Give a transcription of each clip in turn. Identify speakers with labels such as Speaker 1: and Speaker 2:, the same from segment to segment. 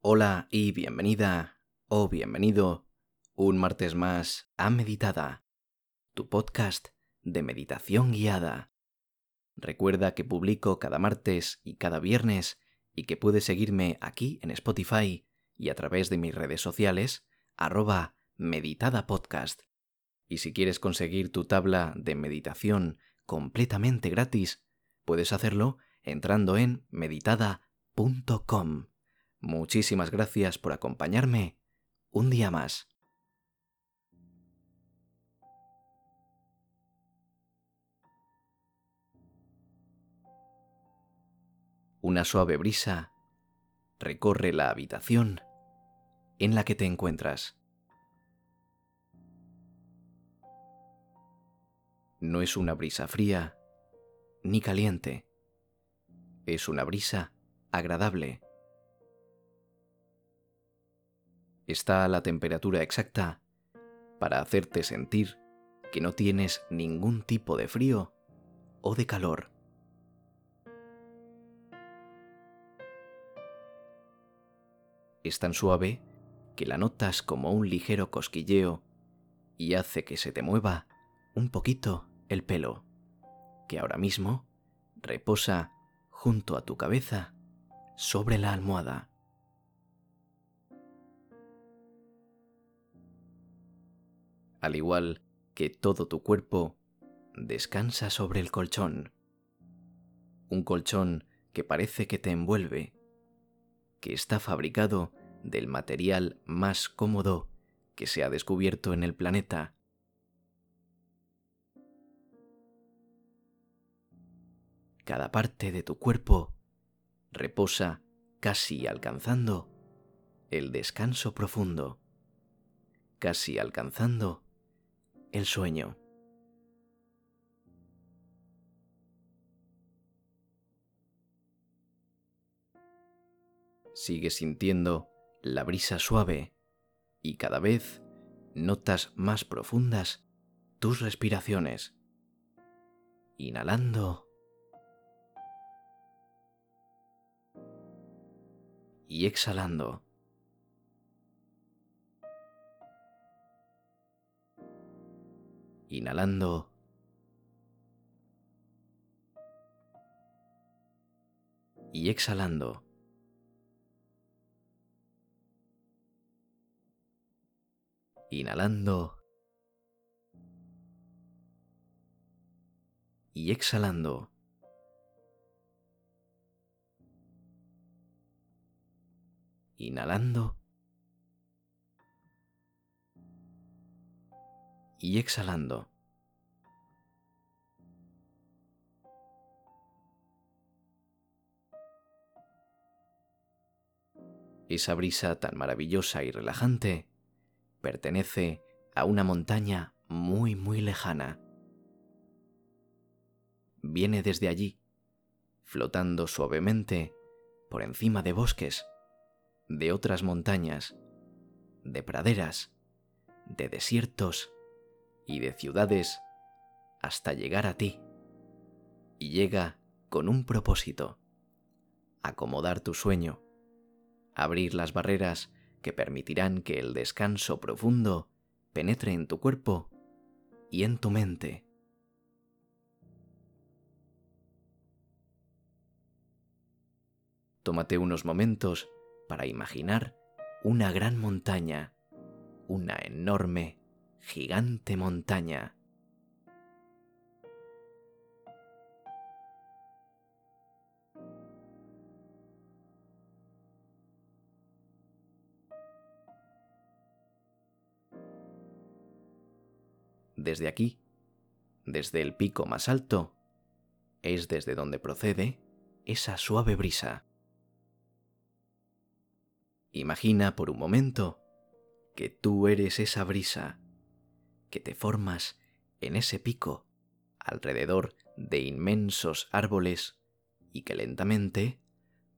Speaker 1: Hola y bienvenida o bienvenido un martes más a Meditada, tu podcast de meditación guiada. Recuerda que publico cada martes y cada viernes y que puedes seguirme aquí en Spotify y a través de mis redes sociales, arroba Meditada Podcast. Y si quieres conseguir tu tabla de meditación completamente gratis, puedes hacerlo entrando en meditada.com. Muchísimas gracias por acompañarme un día más. Una suave brisa recorre la habitación en la que te encuentras. No es una brisa fría ni caliente. Es una brisa agradable está a la temperatura exacta para hacerte sentir que no tienes ningún tipo de frío o de calor. Es tan suave que la notas como un ligero cosquilleo y hace que se te mueva un poquito el pelo, que ahora mismo reposa junto a tu cabeza sobre la almohada. Al igual que todo tu cuerpo, descansa sobre el colchón. Un colchón que parece que te envuelve, que está fabricado del material más cómodo que se ha descubierto en el planeta. Cada parte de tu cuerpo reposa casi alcanzando el descanso profundo, casi alcanzando el sueño. Sigue sintiendo la brisa suave y cada vez notas más profundas tus respiraciones. Inhalando y exhalando. Inhalando. Y exhalando. Inhalando. Y exhalando. Inhalando. Y exhalando. Esa brisa tan maravillosa y relajante pertenece a una montaña muy muy lejana. Viene desde allí, flotando suavemente por encima de bosques, de otras montañas, de praderas, de desiertos y de ciudades hasta llegar a ti. Y llega con un propósito, acomodar tu sueño, abrir las barreras que permitirán que el descanso profundo penetre en tu cuerpo y en tu mente. Tómate unos momentos para imaginar una gran montaña, una enorme gigante montaña. Desde aquí, desde el pico más alto, es desde donde procede esa suave brisa. Imagina por un momento que tú eres esa brisa que te formas en ese pico alrededor de inmensos árboles y que lentamente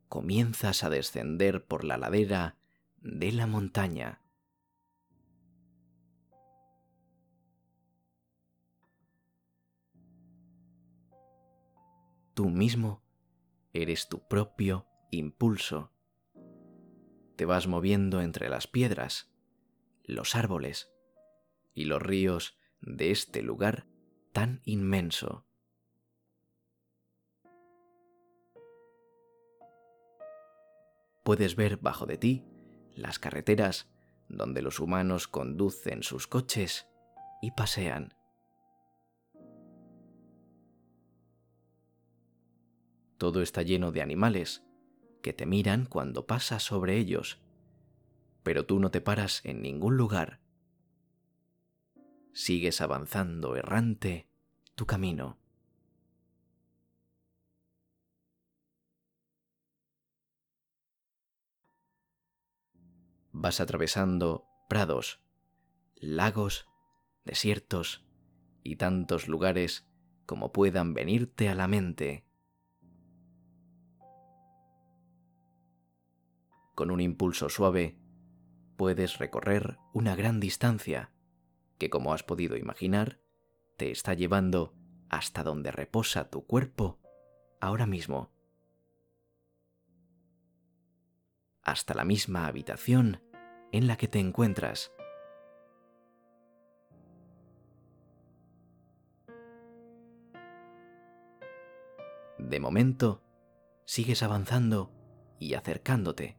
Speaker 1: comienzas a descender por la ladera de la montaña. Tú mismo eres tu propio impulso. te vas moviendo entre las piedras, los árboles y los ríos de este lugar tan inmenso. Puedes ver bajo de ti las carreteras donde los humanos conducen sus coches y pasean. Todo está lleno de animales que te miran cuando pasas sobre ellos, pero tú no te paras en ningún lugar. Sigues avanzando errante tu camino. Vas atravesando prados, lagos, desiertos y tantos lugares como puedan venirte a la mente. Con un impulso suave, puedes recorrer una gran distancia que, como has podido imaginar, te está llevando hasta donde reposa tu cuerpo ahora mismo. Hasta la misma habitación en la que te encuentras. De momento, sigues avanzando y acercándote.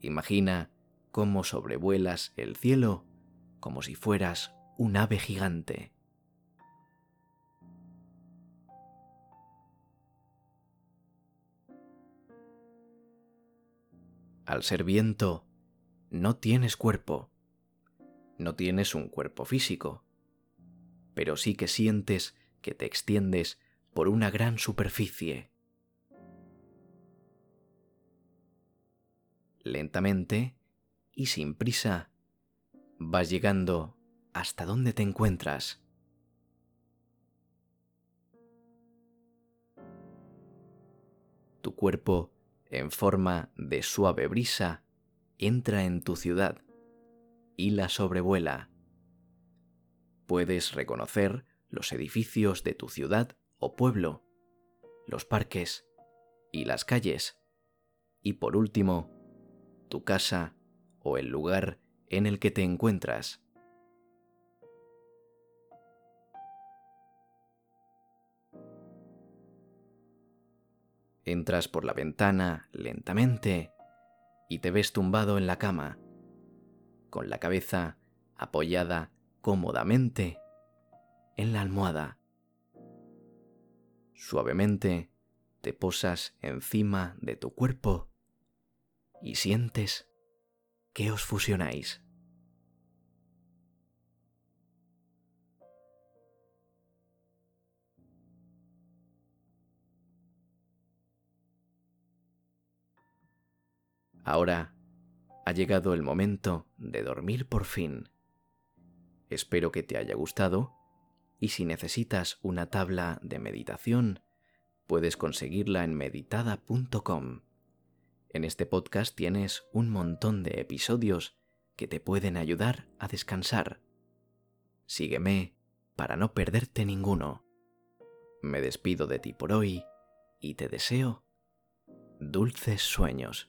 Speaker 1: Imagina cómo sobrevuelas el cielo como si fueras un ave gigante. Al ser viento, no tienes cuerpo. No tienes un cuerpo físico. Pero sí que sientes que te extiendes por una gran superficie. Lentamente y sin prisa vas llegando hasta donde te encuentras. Tu cuerpo, en forma de suave brisa, entra en tu ciudad y la sobrevuela. Puedes reconocer los edificios de tu ciudad o pueblo, los parques y las calles, y por último, tu casa o el lugar en el que te encuentras. Entras por la ventana lentamente y te ves tumbado en la cama, con la cabeza apoyada cómodamente en la almohada. Suavemente te posas encima de tu cuerpo y sientes que os fusionáis. Ahora ha llegado el momento de dormir por fin. Espero que te haya gustado y si necesitas una tabla de meditación, puedes conseguirla en meditada.com. En este podcast tienes un montón de episodios que te pueden ayudar a descansar. Sígueme para no perderte ninguno. Me despido de ti por hoy y te deseo dulces sueños.